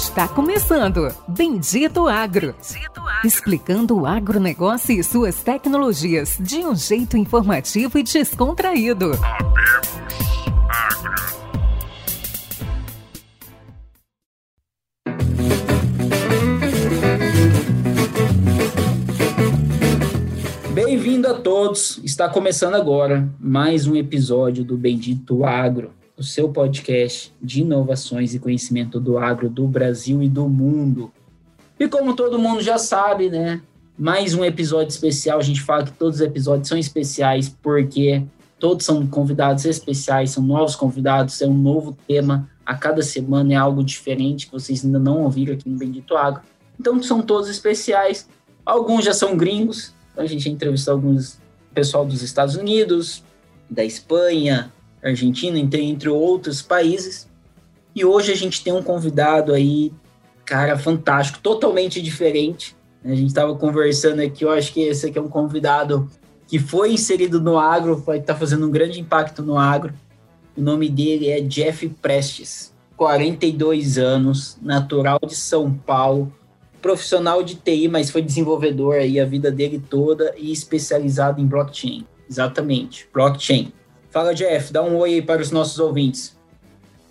Está começando Bendito Agro. Bendito Agro. Explicando o agronegócio e suas tecnologias de um jeito informativo e descontraído. Bem-vindo a todos. Está começando agora mais um episódio do Bendito Agro o seu podcast de inovações e conhecimento do agro do Brasil e do mundo. E como todo mundo já sabe, né? Mais um episódio especial. A gente fala que todos os episódios são especiais porque todos são convidados especiais, são novos convidados, é um novo tema. A cada semana é algo diferente que vocês ainda não ouviram aqui no Bendito Agro. Então são todos especiais. Alguns já são gringos. Então a gente entrevistou alguns pessoal dos Estados Unidos, da Espanha, Argentina, entre outros países. E hoje a gente tem um convidado aí, cara, fantástico, totalmente diferente. A gente estava conversando aqui, eu acho que esse aqui é um convidado que foi inserido no agro, vai estar tá fazendo um grande impacto no agro. O nome dele é Jeff Prestes, 42 anos, natural de São Paulo, profissional de TI, mas foi desenvolvedor aí a vida dele toda e especializado em blockchain. Exatamente, blockchain. Fala, Jeff, dá um oi aí para os nossos ouvintes.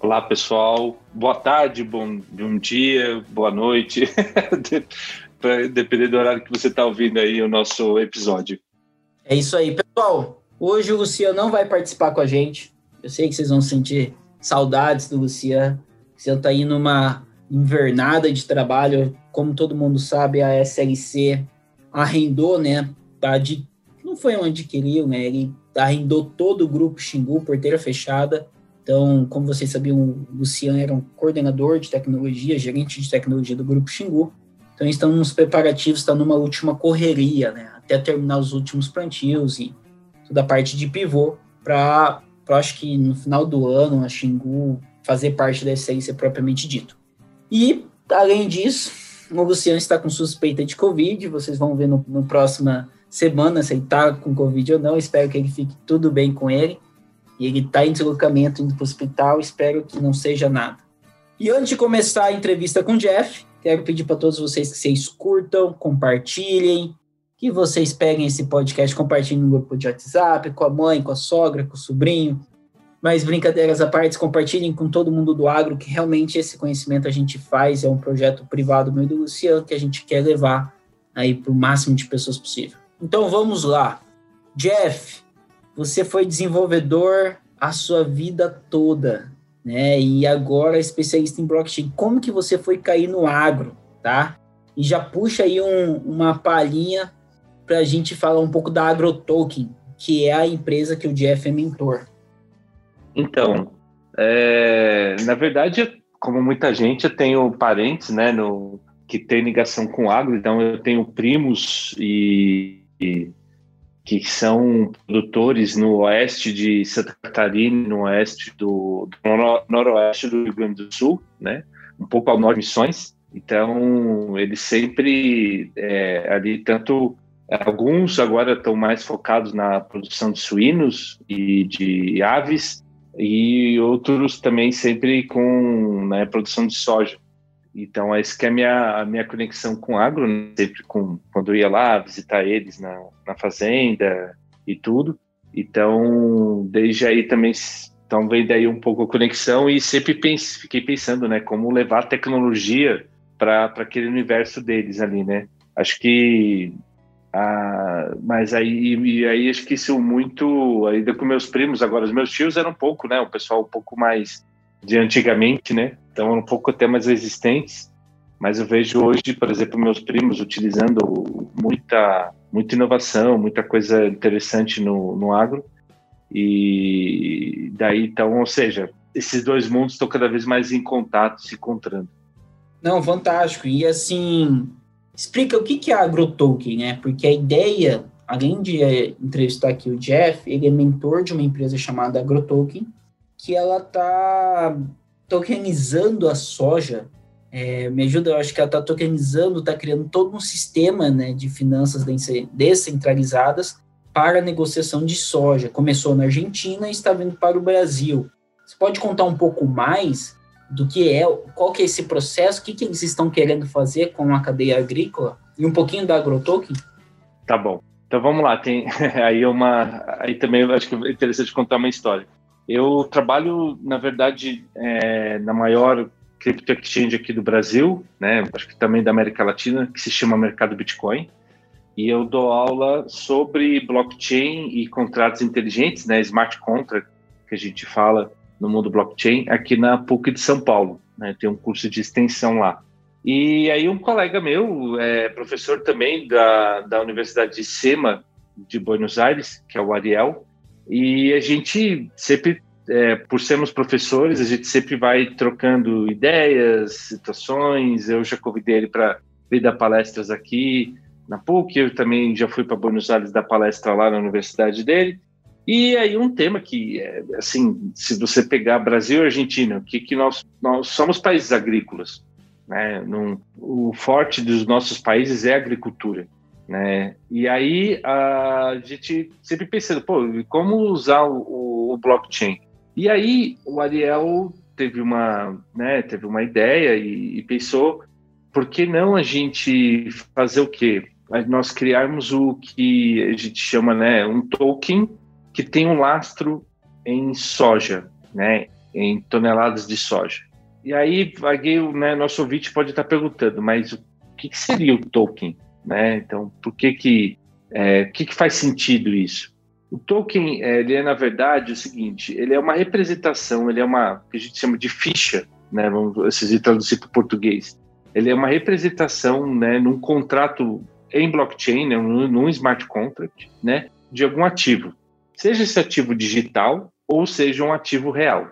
Olá, pessoal. Boa tarde, bom, bom dia, boa noite. Dependendo do horário que você está ouvindo aí o nosso episódio. É isso aí, pessoal. Hoje o Luciano não vai participar com a gente. Eu sei que vocês vão sentir saudades do Luciano. O Luciano está indo numa invernada de trabalho. Como todo mundo sabe, a SLC arrendou, né? Tá de, não foi onde queriam, né? Ele arrendou todo o grupo Xingu, porteira fechada. Então, como vocês sabiam, o Luciano era um coordenador de tecnologia, gerente de tecnologia do grupo Xingu. Então, estão nos preparativos, está numa última correria, né? Até terminar os últimos plantios e toda a parte de pivô para, acho que no final do ano, a Xingu fazer parte da essência propriamente dito. E, além disso, o Luciano está com suspeita de Covid, vocês vão ver no, no semana se ele tá com Covid ou não. Espero que ele fique tudo bem com ele. E ele está em deslocamento indo para o hospital. Espero que não seja nada. E antes de começar a entrevista com o Jeff, quero pedir para todos vocês que vocês curtam, compartilhem, que vocês peguem esse podcast, compartilhem no grupo de WhatsApp, com a mãe, com a sogra, com o sobrinho. Mas brincadeiras à parte, compartilhem com todo mundo do agro que realmente esse conhecimento a gente faz, é um projeto privado meu e do Luciano que a gente quer levar aí para o máximo de pessoas possível. Então vamos lá. Jeff, você foi desenvolvedor a sua vida toda, né? E agora especialista em blockchain. Como que você foi cair no agro, tá? E já puxa aí um, uma palhinha para a gente falar um pouco da AgroToken, que é a empresa que o Jeff é mentor. Então, é, na verdade, como muita gente, eu tenho parentes, né, no, que tem ligação com agro, então eu tenho primos e que são produtores no oeste de Santa Catarina, no oeste do, do noroeste do Rio Grande do Sul, né? Um pouco ao norte de Missões. Então, eles sempre é, ali tanto alguns agora estão mais focados na produção de suínos e de aves e outros também sempre com né, produção de soja. Então, essa que é a minha, a minha conexão com agro, né? sempre com, quando eu ia lá visitar eles na, na fazenda e tudo. Então, desde aí também então vem daí um pouco a conexão e sempre pense, fiquei pensando, né, como levar a tecnologia para aquele universo deles ali, né? Acho que ah, mas aí e aí acho que isso muito ainda com meus primos agora os meus tios eram pouco, né, o pessoal um pouco mais de antigamente, né? Então, um pouco até mais. Mas eu vejo hoje, por exemplo, meus primos utilizando muita, muita inovação, muita coisa interessante no, no agro. E daí, então, ou seja, esses dois mundos estão cada vez mais em contato, se encontrando. Não, fantástico. E assim, explica o que é AgroToken, né? Porque a ideia, além de eh, entrevistar aqui o Jeff, ele é mentor de uma empresa chamada AgroToken, que ela está tokenizando a soja. É, me ajuda, eu acho que ela está tokenizando, está criando todo um sistema né, de finanças descentralizadas para a negociação de soja. Começou na Argentina e está vindo para o Brasil. Você pode contar um pouco mais do que é, qual que é esse processo, o que, que eles estão querendo fazer com a cadeia agrícola e um pouquinho da AgroToken? Tá bom. Então vamos lá, tem aí uma aí também acho que é interessante contar uma história. Eu trabalho, na verdade, é, na maior crypto exchange aqui do Brasil, né? Acho que também da América Latina, que se chama Mercado Bitcoin. E eu dou aula sobre blockchain e contratos inteligentes, né? Smart contract, que a gente fala no mundo blockchain, aqui na PUC de São Paulo. Né? Tem um curso de extensão lá. E aí um colega meu, é professor também da, da Universidade de SEMA de Buenos Aires, que é o Ariel, e a gente sempre, é, por sermos professores, a gente sempre vai trocando ideias, situações. Eu já convidei ele para vir dar palestras aqui na PUC, eu também já fui para Buenos Aires dar palestra lá na universidade dele. E aí um tema que, é, assim, se você pegar Brasil e Argentina, que, que nós, nós somos países agrícolas, né? Num, o forte dos nossos países é a agricultura, né? E aí a gente sempre pensando, pô, como usar o, o blockchain? E aí o Ariel teve uma, né, teve uma ideia e, e pensou, por que não a gente fazer o quê? Nós criarmos o que a gente chama, né, um token que tem um lastro em soja, né, em toneladas de soja. E aí, alguém, né, nosso ouvinte pode estar perguntando, mas o que, que seria o token? Né? Então, por que que, é, que que faz sentido isso? O token, é, ele é, na verdade, o seguinte, ele é uma representação, ele é uma, que a gente chama de ficha, né, vamos se traduzir para o português. Ele é uma representação, né, num contrato em blockchain, né, num, num smart contract, né, de algum ativo seja esse ativo digital ou seja um ativo real.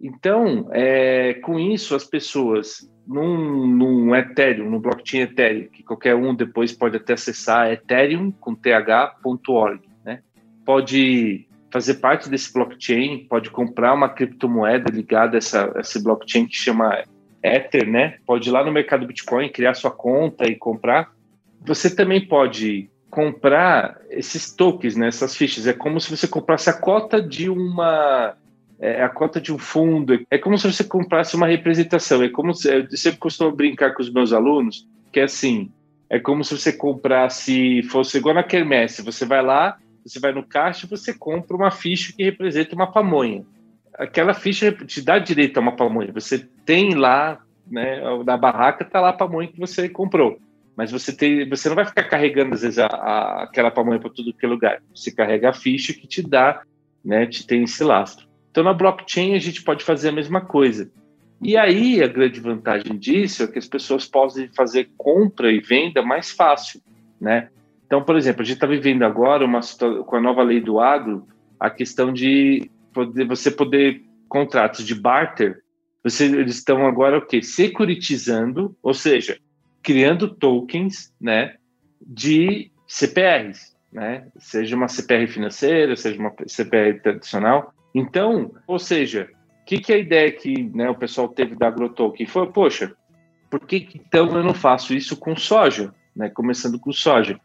Então, é, com isso, as pessoas num, num Ethereum, no blockchain Ethereum, que qualquer um depois pode até acessar, Ethereum com th.org, né? Pode fazer parte desse blockchain, pode comprar uma criptomoeda ligada a, essa, esse blockchain que chama Ether, né? Pode ir lá no mercado Bitcoin, criar sua conta e comprar. Você também pode comprar esses tokens, né, essas fichas. É como se você comprasse a cota de uma é, a cota de um fundo. É como se você comprasse uma representação. É como se, eu sempre costumo brincar com os meus alunos que é assim. É como se você comprasse, fosse igual na quermesse. Você vai lá, você vai no caixa e você compra uma ficha que representa uma pamonha. Aquela ficha te dá direito a uma pamonha. Você tem lá, né, na barraca, tá lá a pamonha que você comprou mas você tem, você não vai ficar carregando às vezes a, a, aquela pamonha para tudo que é lugar. Você carrega a ficha que te dá, né, te tem esse lastro. Então na blockchain a gente pode fazer a mesma coisa. E aí a grande vantagem disso é que as pessoas podem fazer compra e venda mais fácil, né? Então, por exemplo, a gente está vivendo agora uma com a nova lei do agro a questão de poder, você poder contratos de barter, você, eles estão agora o quê? Securitizando, ou seja, criando tokens, né, de CPRs, né, seja uma CPR financeira, seja uma CPR tradicional. Então, ou seja, o que, que é a ideia que né, o pessoal teve da AgroToken foi, poxa, por que então eu não faço isso com soja, né, começando com soja?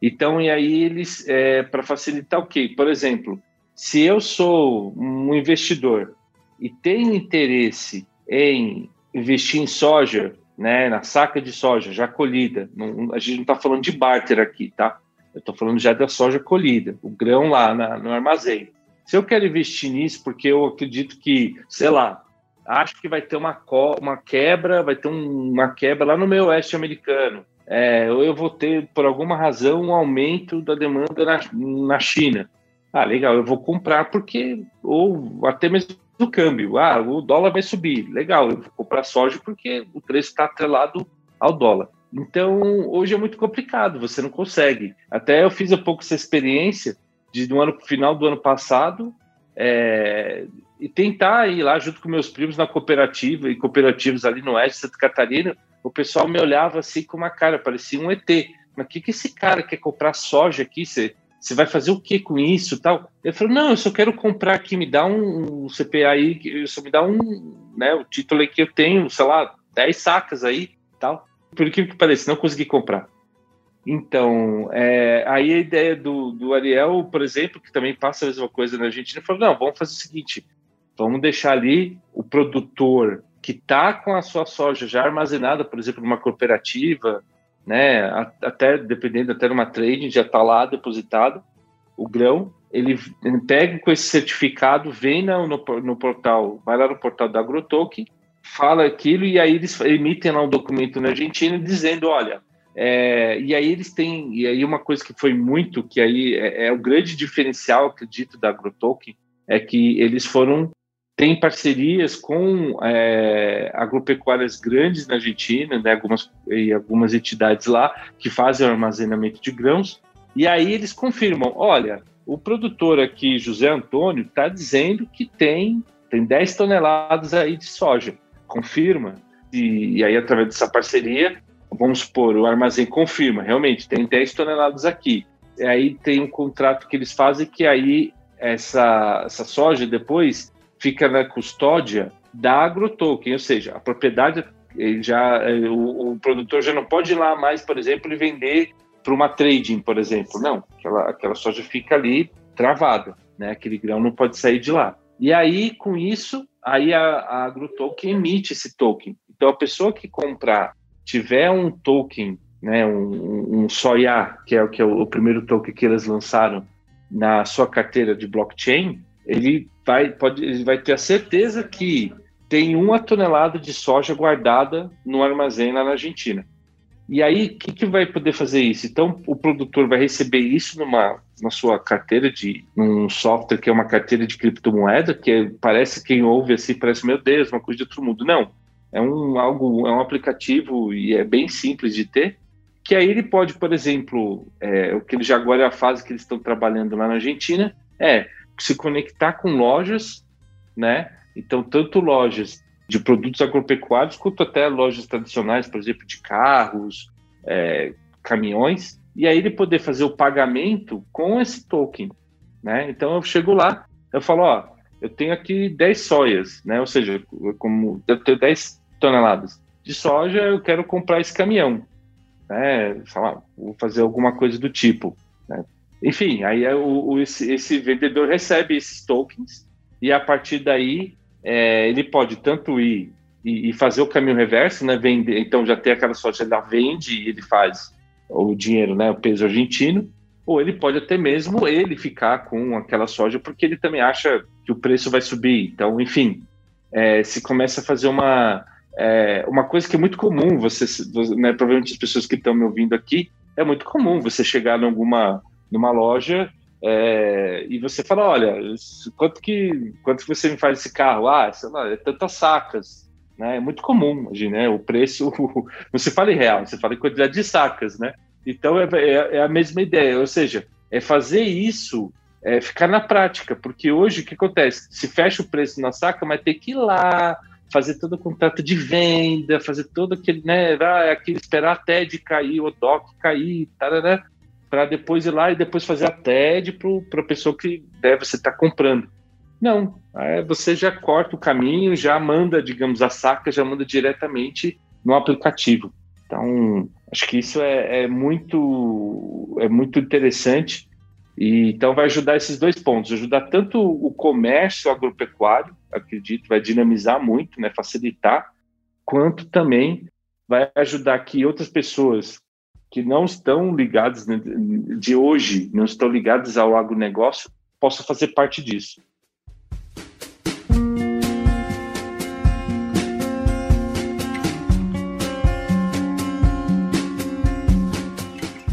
Então, e aí eles, é, para facilitar o quê? Por exemplo, se eu sou um investidor e tenho interesse em investir em soja né, na saca de soja já colhida. Não, a gente não está falando de barter aqui, tá? Eu estou falando já da soja colhida, o grão lá na, no armazém. Se eu quero investir nisso, porque eu acredito que, sei lá, acho que vai ter uma, uma quebra, vai ter um, uma quebra lá no meu oeste americano. É, eu vou ter, por alguma razão, um aumento da demanda na, na China. Ah, legal, eu vou comprar porque, ou até mesmo do câmbio. Ah, o dólar vai subir. Legal, eu vou comprar soja porque o preço está atrelado ao dólar. Então, hoje é muito complicado, você não consegue. Até eu fiz há pouco essa experiência de no ano final do ano passado é, e tentar ir lá junto com meus primos na cooperativa e cooperativas ali no oeste de Santa Catarina. O pessoal me olhava assim com uma cara, parecia um ET. Mas o que, que esse cara quer comprar soja aqui? Você vai fazer o que com isso tal? Ele falou, não, eu só quero comprar aqui, me dá um, um CPA aí, só me dá um, né, o título aí que eu tenho, sei lá, 10 sacas aí tal. Por que que pareça, não consegui comprar. Então, é, aí a ideia do, do Ariel, por exemplo, que também passa a mesma coisa na Argentina, falou, não, vamos fazer o seguinte, vamos deixar ali o produtor que está com a sua soja já armazenada, por exemplo, numa cooperativa, né, até dependendo até numa trading, já está lá depositado o grão, ele, ele, pega com esse certificado, vem no, no, no, portal, vai lá no portal da AgroToken, fala aquilo e aí eles emitem lá um documento na Argentina dizendo, olha, é, e aí eles têm, e aí uma coisa que foi muito, que aí é, é o grande diferencial, acredito, da AgroToken, é que eles foram tem parcerias com é, agropecuárias grandes na Argentina, né, algumas, e algumas entidades lá que fazem o armazenamento de grãos, e aí eles confirmam, olha, o produtor aqui, José Antônio, está dizendo que tem, tem 10 toneladas aí de soja, confirma, e, e aí através dessa parceria, vamos supor, o armazém confirma, realmente, tem 10 toneladas aqui, e aí tem um contrato que eles fazem que aí essa, essa soja depois fica na custódia da agrotoken, ou seja, a propriedade já o, o, produtor já não pode ir lá mais, por exemplo, e vender para uma trading, por exemplo. Não, aquela, aquela soja fica ali travada, né? Aquele grão não pode sair de lá. E aí, com isso, aí a, a agrotoken emite esse token. Então, a pessoa que comprar tiver um token, né, um, um soya, que é, que é o, o primeiro token que eles lançaram na sua carteira de blockchain, ele vai, pode, ele vai ter a certeza que tem uma tonelada de soja guardada no armazém lá na Argentina. E aí, o que, que vai poder fazer isso? Então, o produtor vai receber isso numa, na sua carteira de um software que é uma carteira de criptomoeda, que é, parece quem ouve assim, parece, meu Deus, uma coisa de outro mundo. Não, é um algo, é um aplicativo e é bem simples de ter, que aí ele pode, por exemplo, é, o que ele já agora é a fase que eles estão trabalhando lá na Argentina, é se conectar com lojas, né? Então, tanto lojas de produtos agropecuários, quanto até lojas tradicionais, por exemplo, de carros, é, caminhões, e aí ele poder fazer o pagamento com esse token, né? Então, eu chego lá, eu falo, ó, eu tenho aqui 10 soias, né? Ou seja, como eu tenho 10 toneladas de soja, eu quero comprar esse caminhão, né? Falar, vou fazer alguma coisa do tipo, né? Enfim, aí é o, o esse, esse, vendedor recebe esses tokens e a partir daí é, ele pode tanto ir e, e, fazer o caminho reverso, né? Vender, então já tem aquela sorte, ele vende e ele faz o dinheiro, né? O peso argentino, ou ele pode até mesmo ele ficar com aquela soja porque ele também acha que o preço vai subir. Então, enfim, é, se começa a fazer uma é, uma coisa que é muito comum, você, né, provavelmente as pessoas que estão me ouvindo aqui, é muito comum você chegar alguma numa loja é, e você fala, olha, quanto que quanto que você me faz esse carro? Ah, sei lá, é tantas sacas, né? É muito comum, né? O preço, não se fala em real, você fala em quantidade de sacas, né? Então é, é, é a mesma ideia, ou seja, é fazer isso é, ficar na prática, porque hoje o que acontece? Se fecha o preço na saca, mas tem que ir lá, fazer todo o contrato de venda, fazer todo aquele, né, ah, aquele esperar até de cair o DOC cair, tarará, para depois ir lá e depois fazer a TED para a pessoa que deve você estar tá comprando. Não, é, você já corta o caminho, já manda, digamos, a saca, já manda diretamente no aplicativo. Então, acho que isso é, é muito é muito interessante e então vai ajudar esses dois pontos, ajudar tanto o comércio agropecuário, acredito, vai dinamizar muito, né, facilitar, quanto também vai ajudar que outras pessoas que não estão ligados né, de hoje, não estão ligados ao agronegócio, possam fazer parte disso.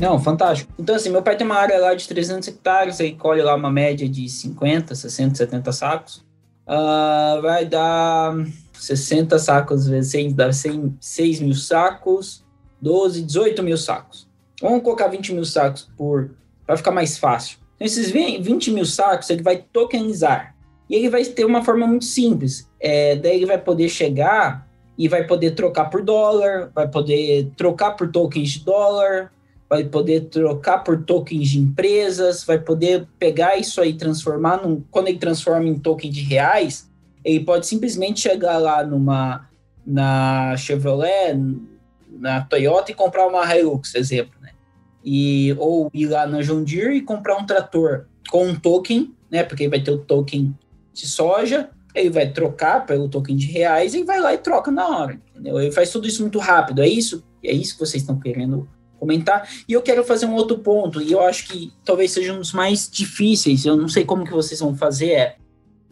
Não, fantástico. Então, assim, meu pai tem uma área lá de 300 hectares, aí colhe lá uma média de 50, 60, 70 sacos. Uh, vai dar 60 sacos vezes 100, dá 100, 6 mil sacos. 12, 18 mil sacos. Vamos colocar 20 mil sacos por para ficar mais fácil. Então, esses 20 mil sacos ele vai tokenizar. E ele vai ter uma forma muito simples. É, daí ele vai poder chegar e vai poder trocar por dólar, vai poder trocar por tokens de dólar, vai poder trocar por tokens de empresas, vai poder pegar isso aí transformar num, quando ele transforma em token de reais, ele pode simplesmente chegar lá numa na Chevrolet, na Toyota e comprar uma Hilux, exemplo, né? E, ou ir lá na John Deere e comprar um trator com um token, né? Porque vai ter o token de soja, ele vai trocar pelo token de reais e vai lá e troca na hora, entendeu? Ele faz tudo isso muito rápido, é isso, é isso que vocês estão querendo comentar. E eu quero fazer um outro ponto, e eu acho que talvez seja um dos mais difíceis, eu não sei como que vocês vão fazer, é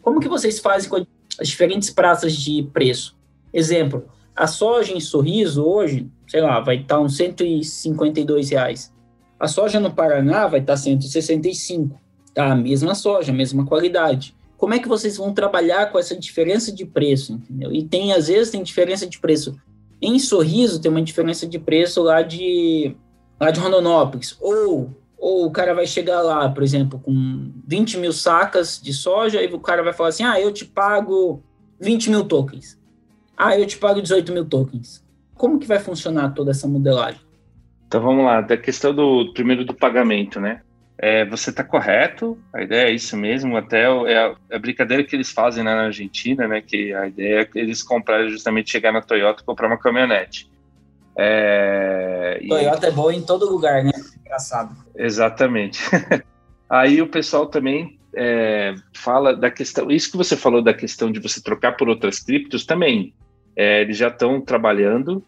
como que vocês fazem com as diferentes praças de preço? Exemplo, a soja em Sorriso hoje, sei lá, vai estar uns 152 reais. A soja no Paraná vai estar 165, tá? A mesma soja, a mesma qualidade. Como é que vocês vão trabalhar com essa diferença de preço, entendeu? E tem, às vezes, tem diferença de preço. Em Sorriso tem uma diferença de preço lá de, lá de Rondonópolis. Ou, ou o cara vai chegar lá, por exemplo, com 20 mil sacas de soja, e o cara vai falar assim, ah, eu te pago 20 mil tokens. Ah, eu te pago 18 mil tokens. Como que vai funcionar toda essa modelagem? Então vamos lá, da questão do primeiro do pagamento, né? É, você está correto, a ideia é isso mesmo, até é a, é a, brincadeira que eles fazem na Argentina, né? Que a ideia é eles comprarem justamente chegar na Toyota e comprar uma caminhonete. É, Toyota e... é boa em todo lugar, né? Engraçado. Exatamente. Aí o pessoal também é, fala da questão, isso que você falou da questão de você trocar por outras criptos também. É, eles já estão trabalhando,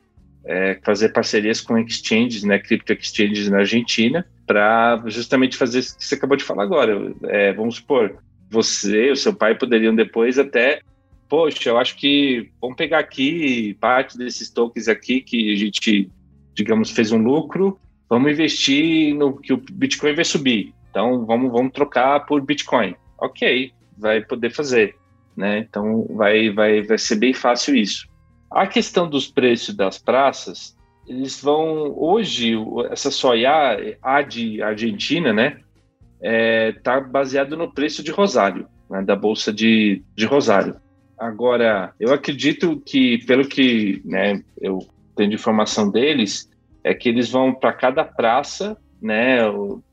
é, fazer parcerias com exchanges, né, cripto exchanges na Argentina, para justamente fazer isso que você acabou de falar agora. É, vamos supor, você, o seu pai poderiam depois até, poxa, eu acho que vamos pegar aqui parte desses tokens aqui que a gente, digamos, fez um lucro, vamos investir no que o Bitcoin vai subir. Então, vamos, vamos trocar por Bitcoin. Ok, vai poder fazer. Né? Então, vai, vai, vai ser bem fácil isso. A questão dos preços das praças, eles vão. Hoje, essa soia A de Argentina, né? É, baseado no preço de Rosário, né, da Bolsa de, de Rosário. Agora, eu acredito que, pelo que né, eu tenho de informação deles, é que eles vão para cada praça né,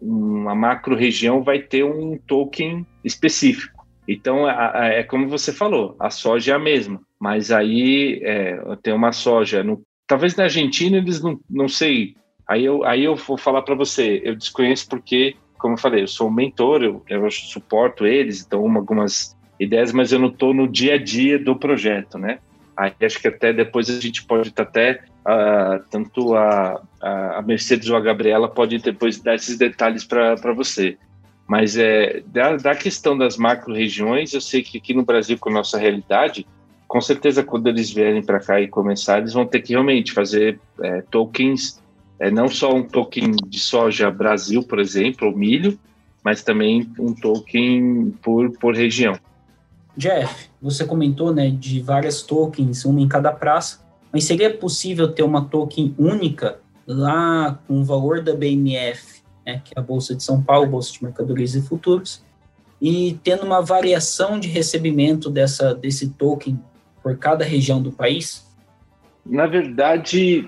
uma macro região vai ter um token específico. Então, é como você falou, a soja é a mesma, mas aí é, tem uma soja. No, talvez na Argentina eles não, não sei. Aí eu, aí eu vou falar para você, eu desconheço porque, como eu falei, eu sou um mentor, eu, eu suporto eles, então algumas ideias, mas eu não estou no dia a dia do projeto, né? Aí acho que até depois a gente pode estar até uh, tanto a, a Mercedes ou a Gabriela pode depois dar esses detalhes para você. Mas é, da, da questão das macro-regiões, eu sei que aqui no Brasil, com a nossa realidade, com certeza quando eles vierem para cá e começar, eles vão ter que realmente fazer é, tokens, é, não só um token de soja Brasil, por exemplo, ou milho, mas também um token por, por região. Jeff, você comentou né, de várias tokens, uma em cada praça. Mas seria possível ter uma token única lá com o valor da BMF, né, que é a Bolsa de São Paulo, Bolsa de Mercadorias e Futuros, e tendo uma variação de recebimento dessa, desse token por cada região do país? Na verdade,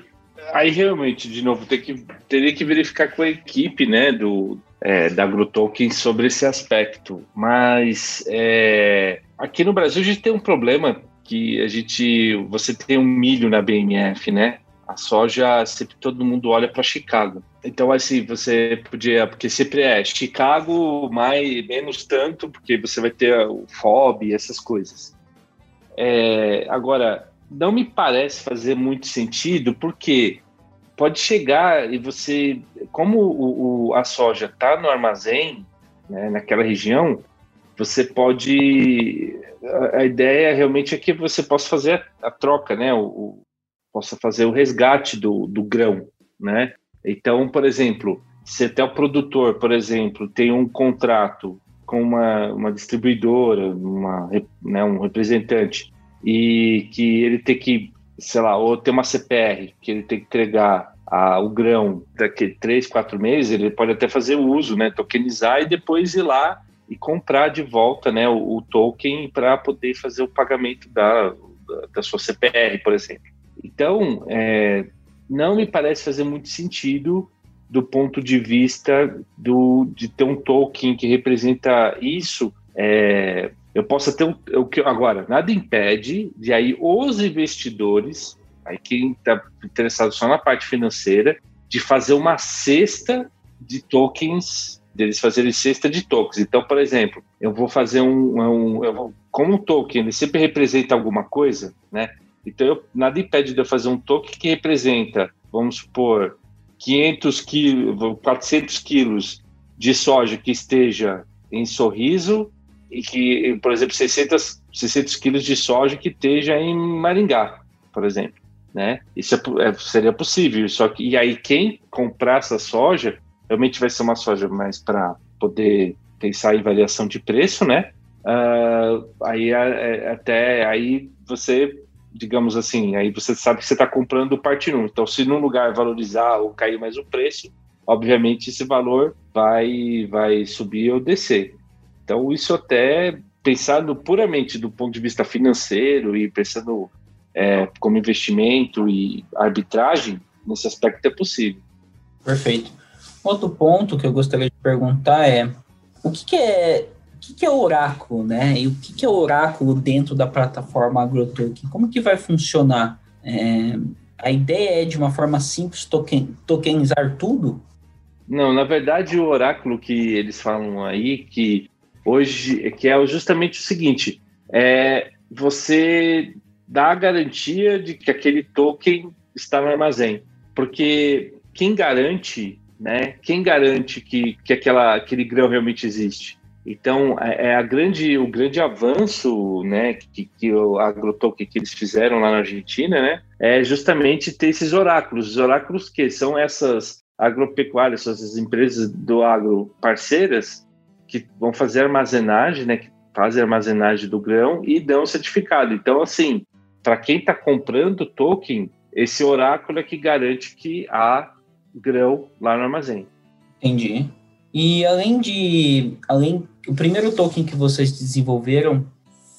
aí realmente, de novo, ter que, teria que verificar com a equipe né, do, é, da AgroToken sobre esse aspecto. Mas é, aqui no Brasil a gente tem um problema que a gente, você tem um milho na BMF, né? A soja, sempre todo mundo olha para Chicago. Então, assim, você podia, porque sempre é Chicago, mais, menos tanto, porque você vai ter o FOB, essas coisas. É, agora, não me parece fazer muito sentido, porque pode chegar e você, como o, o a soja está no armazém, né, naquela região, você pode a, ideia realmente é que você possa fazer a, a troca, né? O, o, possa fazer o resgate do, do grão, né? Então, por exemplo, se até o produtor, por exemplo, tem um contrato com uma, uma distribuidora, uma, né, um representante, e que ele tem que, sei lá, ou tem uma CPR, que ele tem que entregar a, o grão daqui três, quatro meses, ele pode até fazer o uso, né, tokenizar e depois ir lá e comprar de volta né, o, o token para poder fazer o pagamento da, da, sua CPR, por exemplo. Então, é, não me parece fazer muito sentido do ponto de vista do, de ter um token que representa isso. É, eu posso ter um, o que agora nada impede de aí os investidores, aí quem está interessado só na parte financeira, de fazer uma cesta de tokens Deles fazerem cesta de tokens. Então, por exemplo, eu vou fazer um, um eu vou, como um token, ele sempre representa alguma coisa, né? Então, eu, nada impede de eu fazer um token que representa, vamos supor, 500 quilos, 400 quilos de soja que esteja em Sorriso e que, por exemplo, 600, 600 quilos de soja que esteja em Maringá, por exemplo. Né? Isso é, é, seria possível. Só que e aí quem comprar essa soja realmente vai ser uma soja mais para poder pensar em variação de preço, né? Uh, aí é, até aí você, digamos assim, aí você sabe que você está comprando parte 1. Então, se num lugar valorizar ou cair mais o preço, obviamente esse valor vai vai subir ou descer. Então, isso até pensando puramente do ponto de vista financeiro e pensando é, como investimento e arbitragem, nesse aspecto é possível. Perfeito. Outro ponto que eu gostaria de perguntar é o que, que é o que, que é oráculo, né? E o que, que é oráculo dentro da plataforma AgroToken? Como que vai funcionar? É, a ideia é de uma forma simples token, tokenizar tudo? Não, na verdade o oráculo que eles falam aí que hoje que é justamente o seguinte: é você dá a garantia de que aquele token está no armazém, porque quem garante, né? Quem garante que, que aquela, aquele grão realmente existe? Então, é, é a grande, o grande avanço né, que, que o agrotoken que eles fizeram lá na Argentina né, é justamente ter esses oráculos. Os oráculos que são essas agropecuárias, essas empresas do agro parceiras, que vão fazer armazenagem, né, que fazem armazenagem do grão e dão certificado. Então, assim, para quem está comprando token, esse oráculo é que garante que há grão lá no armazém. Entendi. E além de, além, o primeiro token que vocês desenvolveram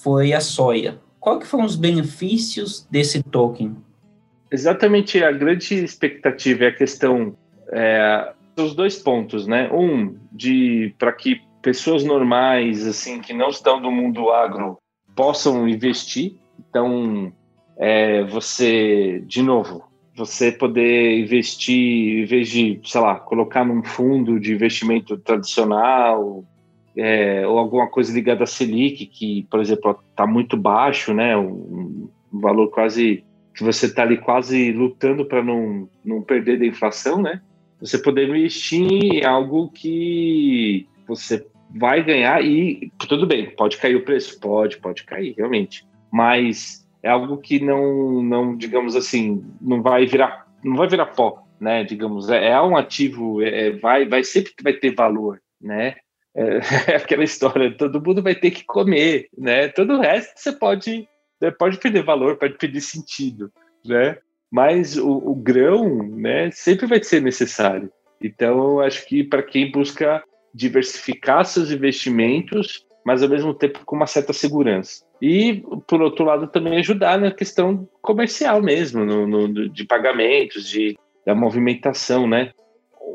foi a soia. Qual que foram os benefícios desse token? Exatamente, a grande expectativa é a questão é, os dois pontos, né? Um de para que pessoas normais, assim, que não estão no mundo agro, possam investir. Então, é, você, de novo, você poder investir, em vez de, sei lá, colocar num fundo de investimento tradicional, é, ou alguma coisa ligada à Selic, que, por exemplo, está muito baixo, né? Um, um, valor quase que você está ali quase lutando para não, não perder da inflação, né? Você poder investir em algo que você vai ganhar e tudo bem, pode cair o preço? Pode, pode cair, realmente. Mas é algo que não, não digamos assim, não vai virar, não vai virar pó, né? Digamos, é, é um ativo, é, é vai, vai sempre vai ter valor, né? É, é, aquela história, todo mundo vai ter que comer, né? Todo o resto você pode, né, pode perder valor, pode perder sentido, né? Mas o, o grão, né, sempre vai ser necessário. Então, acho que para quem busca diversificar seus investimentos, mas ao mesmo tempo com uma certa segurança. E, por outro lado, também ajudar na questão comercial mesmo, no, no, de pagamentos, de, da movimentação, né?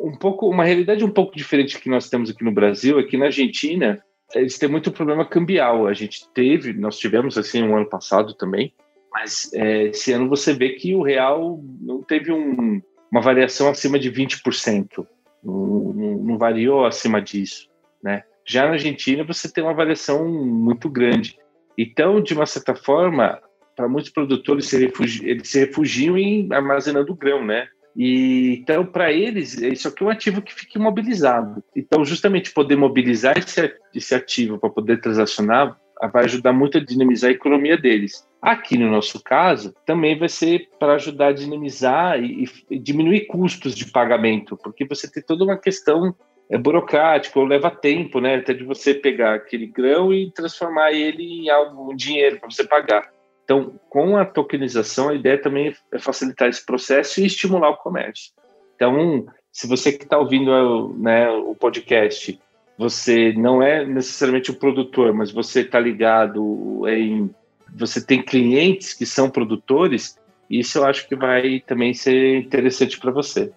Um pouco, uma realidade um pouco diferente que nós temos aqui no Brasil é que na Argentina eles têm muito problema cambial. A gente teve, nós tivemos assim um ano passado também, mas é, esse ano você vê que o real não teve um, uma variação acima de 20% não, não, variou acima disso, né? Já na Argentina você tem uma variação muito grande. Então, de uma certa forma, para muitos produtores se refugi eles se refugiam em armazenando grão, né? E então para eles isso aqui é um ativo que fica imobilizado. Então, justamente poder mobilizar esse, esse ativo para poder transacionar vai ajudar muito a dinamizar a economia deles. Aqui no nosso caso, também vai ser para ajudar a dinamizar e, e, diminuir custos de pagamento, porque você tem toda uma questão é burocrática, ou leva tempo, né? Até de você pegar aquele grão e transformar ele em algo, um dinheiro para você pagar. Então, com a tokenização, a ideia também é facilitar esse processo e estimular o comércio. Então, se você que está ouvindo né, o podcast, você não é necessariamente o produtor, mas você está ligado em você tem clientes que são produtores, isso eu acho que vai também ser interessante para você.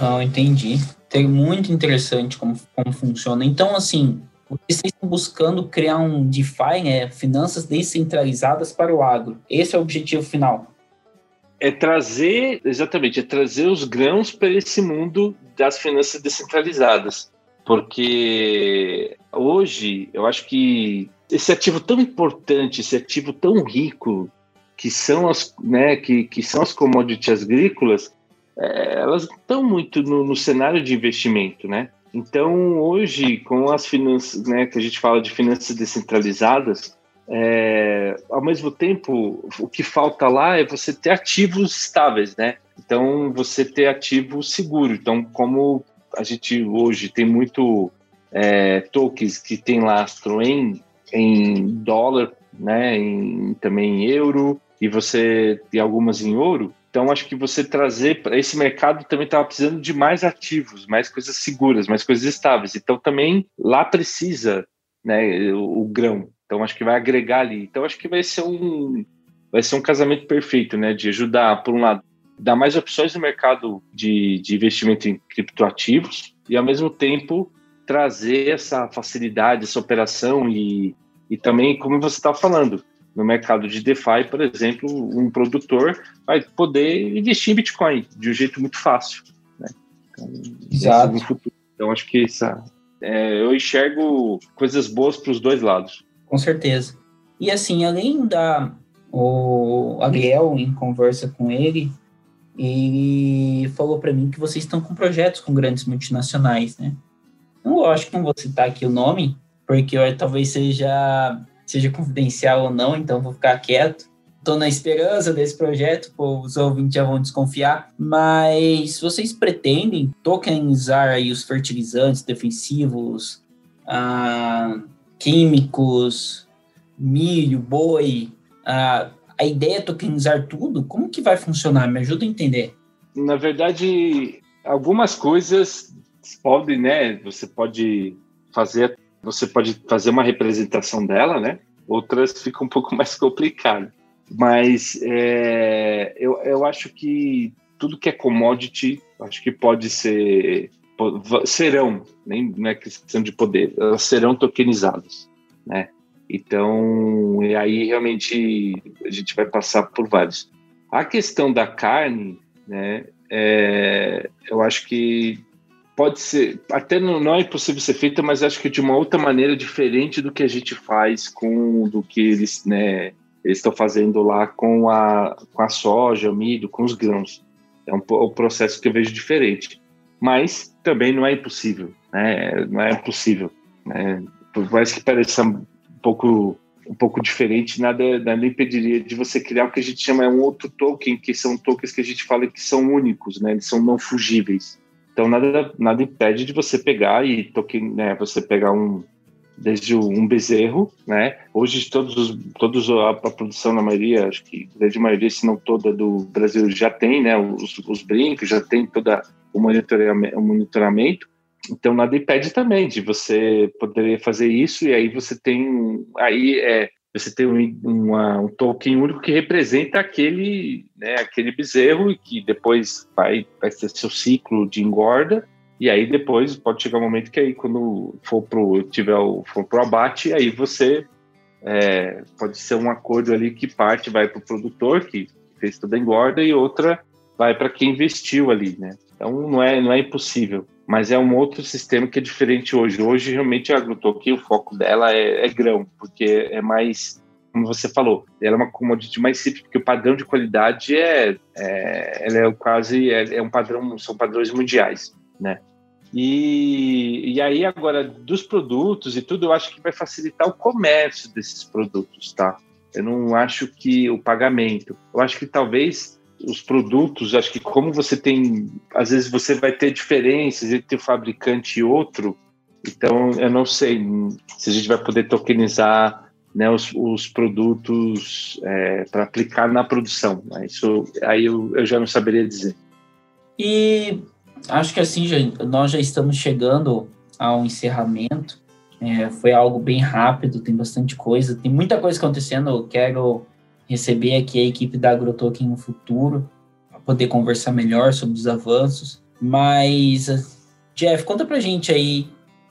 Ah, entendi. Tem muito interessante como, como funciona. Então, assim, vocês estão buscando criar um DeFi, né, finanças descentralizadas para o agro. Esse é o objetivo final. é trazer, exatamente, é trazer os grãos para esse mundo das finanças descentralizadas. Porque hoje eu acho que esse ativo tão importante, esse ativo tão rico, que são as, né, que, que são as commodities agrícolas, é, elas estão muito no, no, cenário de investimento, né? Então, hoje, com as finanças, né, que a gente fala de finanças descentralizadas, é, ao mesmo tempo, o que falta lá é você ter ativos estáveis, né? Então, você ter ativo seguro. Então, como a gente hoje tem muito é, tokens que tem lastro em, em dólar, né? Em, também em euro, e você tem algumas em ouro. Então, acho que você trazer para esse mercado também estava precisando de mais ativos, mais coisas seguras, mais coisas estáveis. Então, também lá precisa né, o, o grão. Então acho que vai agregar ali. Então acho que vai ser um vai ser um casamento perfeito, né? De ajudar, por um lado, dar mais opções no mercado de, de investimento em criptoativos e ao mesmo tempo trazer essa facilidade, essa operação e, e também, como você está falando, no mercado de DeFi, por exemplo, um produtor vai poder investir em Bitcoin de um jeito muito fácil. Né? Então, Exato. Então, acho que essa, é, eu enxergo coisas boas para os dois lados. Com certeza. E assim, além da. O Ariel, em conversa com ele, ele falou para mim que vocês estão com projetos com grandes multinacionais, né? Não, lógico que não vou citar aqui o nome, porque talvez seja, seja confidencial ou não, então vou ficar quieto. Estou na esperança desse projeto, os ouvintes já vão desconfiar, mas vocês pretendem tokenizar aí os fertilizantes defensivos, ah, químicos, milho, boi, a, a ideia é tokenizar tudo? Como que vai funcionar? Me ajuda a entender. Na verdade, algumas coisas podem, né? Você pode fazer, você pode fazer uma representação dela, né? Outras ficam um pouco mais complicado. Mas é, eu, eu acho que tudo que é commodity, acho que pode ser serão, nem não é questão de poder, elas serão tokenizadas, né? Então, e aí realmente a gente vai passar por vários. A questão da carne, né? É, eu acho que pode ser, até não, não, é impossível ser feita, mas acho que de uma outra maneira diferente do que a gente faz com do que eles, né? Estão fazendo lá com a, com a soja, o milho, com os grãos. É um, um processo que eu vejo diferente. Mas também não é impossível, né? Não é impossível. Né? Por mais que pareça pouco um pouco diferente, nada, nada impediria de você criar o que a gente chama é um outro token, que são tokens que a gente fala que são únicos, né? Eles são não fugíveis. Então nada nada impede de você pegar e token, né? Você pegar um desde um bezerro, né? Hoje todos os, todos a, a, produção na maioria, acho que a maioria, se não toda do Brasil já tem, né? Os, os brincos já tem toda o monitoramento, o monitoramento. Então nada impede também de você poder fazer isso e aí você tem aí é você tem um, uma, um token único que representa aquele né, aquele bezerro e que depois vai vai ter seu ciclo de engorda e aí depois pode chegar um momento que aí quando for pro tiver o for pro abate aí você é, pode ser um acordo ali que parte vai para o produtor que fez toda a engorda e outra vai para quem investiu ali, né? Então não é, não é impossível, mas é um outro sistema que é diferente hoje. Hoje realmente a agrotoquia, o foco dela é, é, grão, porque é mais, como você falou, ela é uma commodity mais simples, porque o padrão de qualidade é, é, ela é quase é, é um padrão, são padrões mundiais, né? E, e aí agora dos produtos e tudo, eu acho que vai facilitar o comércio desses produtos, tá? Eu não acho que o pagamento, eu acho que talvez os produtos, acho que como você tem, às vezes você vai ter diferenças entre o fabricante e outro, então eu não sei se a gente vai poder tokenizar né, os, os produtos é, para aplicar na produção. Né? Isso aí eu, eu já não saberia dizer. E acho que assim nós já estamos chegando ao encerramento. É, foi algo bem rápido, tem bastante coisa, tem muita coisa acontecendo. Eu quero receber aqui a equipe da AgroToken no futuro, para poder conversar melhor sobre os avanços. Mas, Jeff, conta pra gente aí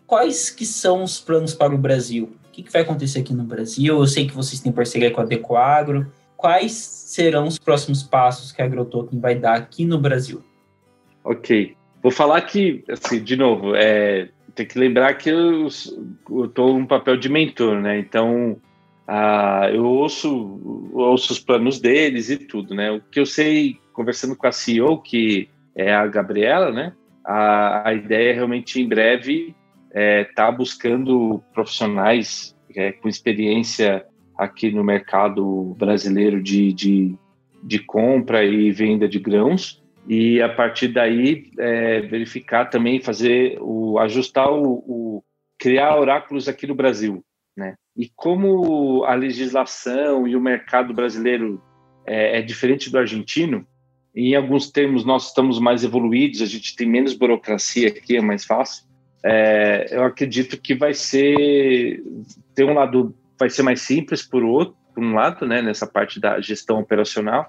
quais que são os planos para o Brasil. O que, que vai acontecer aqui no Brasil? Eu sei que vocês têm parceria com a Decoagro. quais serão os próximos passos que a AgroToken vai dar aqui no Brasil? Ok. Vou falar que, assim, de novo, é, tem que lembrar que eu estou num papel de mentor, né? Então, ah, eu ouço, ouço os planos deles e tudo, né? O que eu sei, conversando com a CEO, que é a Gabriela, né? A, a ideia é realmente, em breve, é, tá buscando profissionais é, com experiência aqui no mercado brasileiro de, de, de compra e venda de grãos e a partir daí é, verificar também fazer o ajustar o, o, criar oráculos aqui no Brasil e como a legislação e o mercado brasileiro é, é diferente do argentino em alguns termos nós estamos mais evoluídos a gente tem menos burocracia aqui é mais fácil é, eu acredito que vai ser ter um lado vai ser mais simples por outro, por um lado, né, nessa parte da gestão operacional.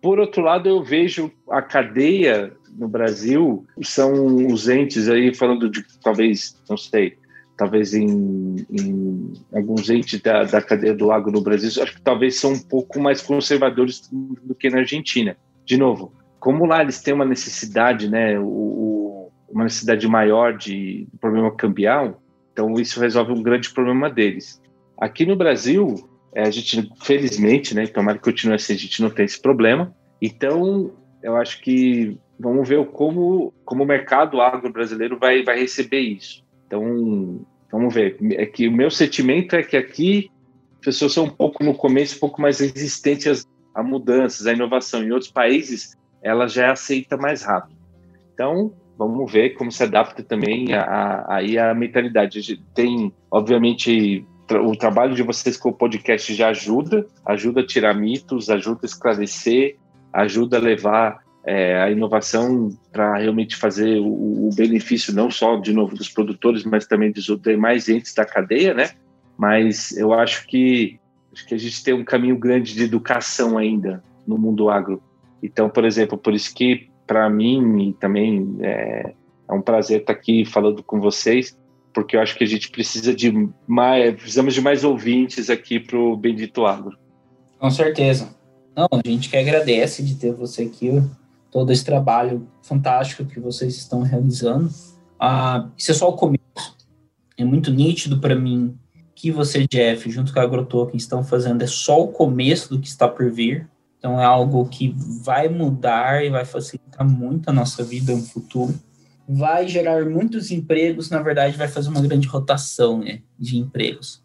Por outro lado, eu vejo a cadeia no Brasil são os entes aí falando de talvez, não sei, talvez em, em alguns entes da, da, cadeia do agro no Brasil, acho que talvez são um pouco mais conservadores do que na Argentina. De novo, como lá eles têm uma necessidade, né, o, o, uma necessidade maior de problema cambial, então isso resolve um grande problema deles. Aqui no Brasil, é, a gente, felizmente, né, tomara que continue assim, a gente não tem esse problema. Então, eu acho que vamos ver como, como o mercado agro brasileiro vai, vai receber isso. Então, vamos ver. É que o meu sentimento é que aqui as pessoas são um pouco, no começo, um pouco mais resistentes a mudanças, à inovação. Em outros países, ela já aceita mais rápido. Então, vamos ver como se adapta também aí a, a, a mentalidade. Tem, obviamente, o trabalho de vocês com o podcast já ajuda, ajuda a tirar mitos, ajuda a esclarecer, ajuda a levar é, a inovação para realmente fazer o, o, benefício não só, de novo, dos produtores, mas também dos demais entes da cadeia, né? Mas eu acho que, acho que a gente tem um caminho grande de educação ainda no mundo agro. Então, por exemplo, por isso que para mim também é, é um prazer estar aqui falando com vocês, porque eu acho que a gente precisa de mais, precisamos de mais ouvintes aqui para o Bendito Agro. Com certeza. Não, a gente que agradece de ter você aqui, todo esse trabalho fantástico que vocês estão realizando. Ah, isso é só o começo. É muito nítido para mim que você, Jeff, junto com a AgroToken, estão fazendo é só o começo do que está por vir. Então é algo que vai mudar e vai facilitar muito a nossa vida no futuro vai gerar muitos empregos, na verdade, vai fazer uma grande rotação né, de empregos.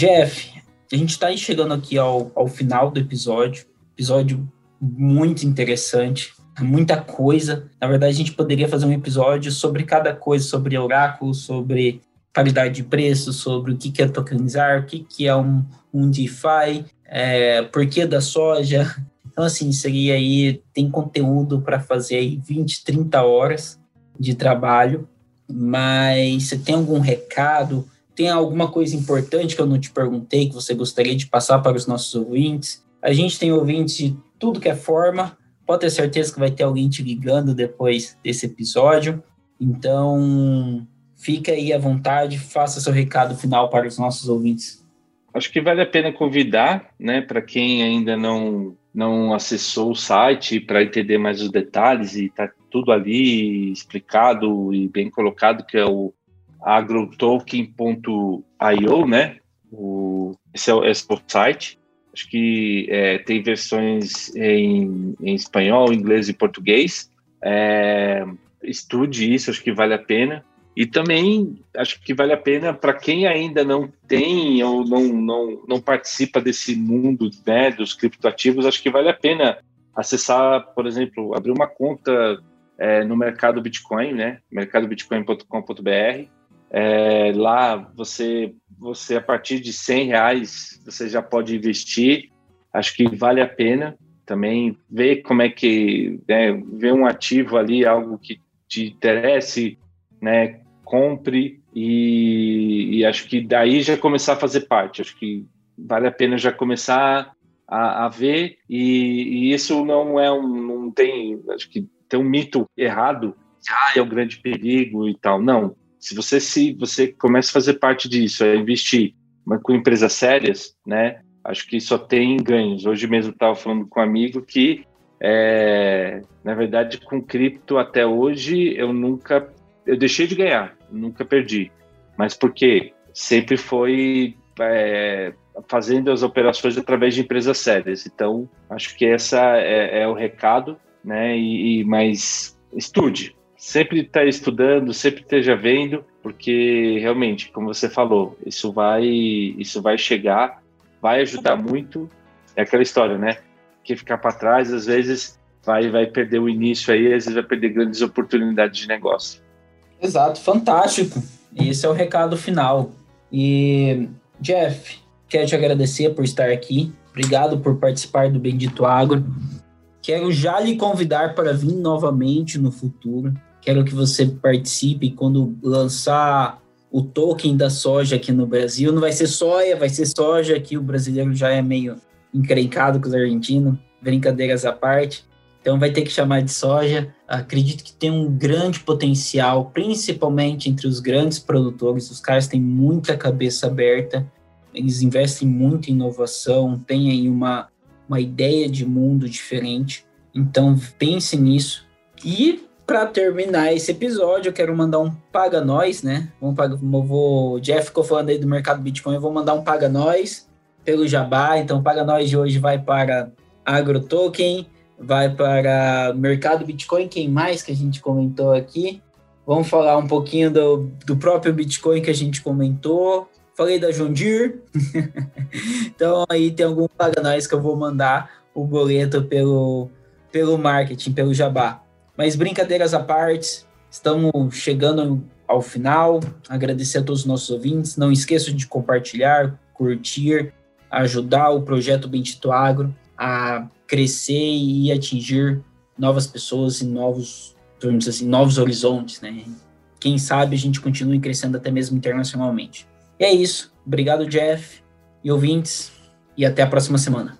Jeff, a gente está chegando aqui ao, ao final do episódio, episódio muito interessante, muita coisa. Na verdade, a gente poderia fazer um episódio sobre cada coisa, sobre oráculo, sobre paridade de preço, sobre o que é tokenizar, o que é um, um DeFi, é, porquê da soja. Então, assim, seria aí, tem conteúdo para fazer aí 20, 30 horas de trabalho, mas você tem algum recado? Tem alguma coisa importante que eu não te perguntei que você gostaria de passar para os nossos ouvintes? A gente tem ouvintes de tudo que é forma, pode ter certeza que vai ter alguém te ligando depois desse episódio. Então, fica aí à vontade, faça seu recado final para os nossos ouvintes. Acho que vale a pena convidar, né, para quem ainda não não acessou o site para entender mais os detalhes e está tudo ali explicado e bem colocado que é o agrotoken.io, né? O, esse, é esse é o site. Acho que é, tem versões em, em espanhol, inglês e português. É, estude isso, acho que vale a pena. E também acho que vale a pena para quem ainda não tem ou não, não, não participa desse mundo né, dos criptoativos, acho que vale a pena acessar, por exemplo, abrir uma conta é, no mercado Bitcoin, né? mercadobitcoin.com.br. É, lá você, você a partir de 100 reais você já pode investir. Acho que vale a pena também ver como é que né, ver um ativo ali, algo que te interesse né, compre e, e, acho que daí já começar a fazer parte. Acho que vale a pena já começar a, a ver e, e, isso não é um, não tem, acho que tem um mito errado, ah, é um grande perigo e tal. Não, Se você se você começa a fazer parte disso, a investir com empresas sérias, né? Acho que só tem ganhos. Hoje mesmo estava falando com um amigo que, é, na verdade, com cripto até hoje eu nunca, eu deixei de ganhar, nunca perdi. Mas por quê? Sempre foi é, fazendo as operações através de empresas sérias. Então, acho que essa é, é o recado, né? E, e mas estude, sempre está estudando, sempre esteja vendo, porque realmente, como você falou, isso vai, isso vai chegar, vai ajudar muito. É aquela história, né? Que ficar para trás, às vezes vai, vai perder o início aí, às vezes vai perder grandes oportunidades de negócio. Exato, fantástico. Esse é o recado final. E Jeff, quero te agradecer por estar aqui. Obrigado por participar do Bendito Agro. Quero já lhe convidar para vir novamente no futuro. Quero que você participe quando lançar o token da soja aqui no Brasil. Não vai ser soja, vai ser soja, que o brasileiro já é meio encrencado com os argentinos. Brincadeiras à parte. Então vai ter que chamar de soja. Acredito que tem um grande potencial, principalmente entre os grandes produtores. Os caras têm muita cabeça aberta, eles investem muito em inovação, têm aí uma, uma ideia de mundo diferente. Então pense nisso. E para terminar esse episódio, eu quero mandar um paga nós, né? Vamos pagar, vou, o Jeff ficou falando aí do mercado Bitcoin, eu vou mandar um paga nós pelo Jabá. Então, paga nós de hoje vai para AgroToken, vai para mercado Bitcoin. Quem mais que a gente comentou aqui? Vamos falar um pouquinho do, do próprio Bitcoin que a gente comentou. Falei da Deere. então, aí tem algum paga nós que eu vou mandar o boleto pelo, pelo marketing, pelo Jabá. Mas brincadeiras à parte, estamos chegando ao final. Agradecer a todos os nossos ouvintes. Não esqueçam de compartilhar, curtir, ajudar o projeto Bendito Agro a crescer e atingir novas pessoas e novos, vamos assim, novos horizontes, né? Quem sabe a gente continue crescendo até mesmo internacionalmente. E é isso. Obrigado, Jeff e ouvintes, e até a próxima semana.